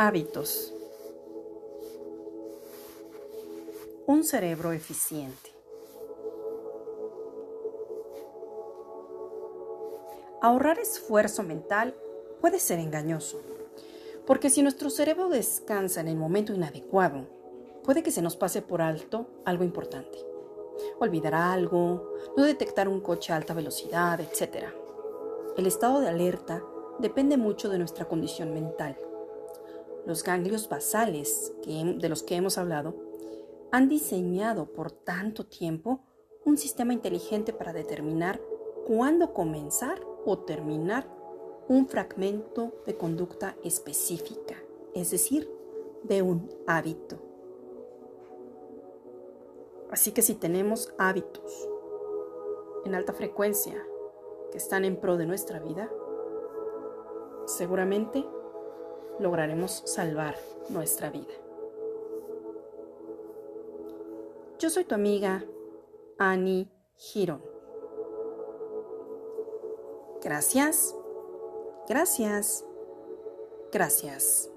Hábitos. Un cerebro eficiente. Ahorrar esfuerzo mental puede ser engañoso, porque si nuestro cerebro descansa en el momento inadecuado, puede que se nos pase por alto algo importante. Olvidar algo, no detectar un coche a alta velocidad, etc. El estado de alerta depende mucho de nuestra condición mental los ganglios basales de los que hemos hablado, han diseñado por tanto tiempo un sistema inteligente para determinar cuándo comenzar o terminar un fragmento de conducta específica, es decir, de un hábito. Así que si tenemos hábitos en alta frecuencia que están en pro de nuestra vida, seguramente lograremos salvar nuestra vida. Yo soy tu amiga Annie Girón. Gracias, gracias, gracias.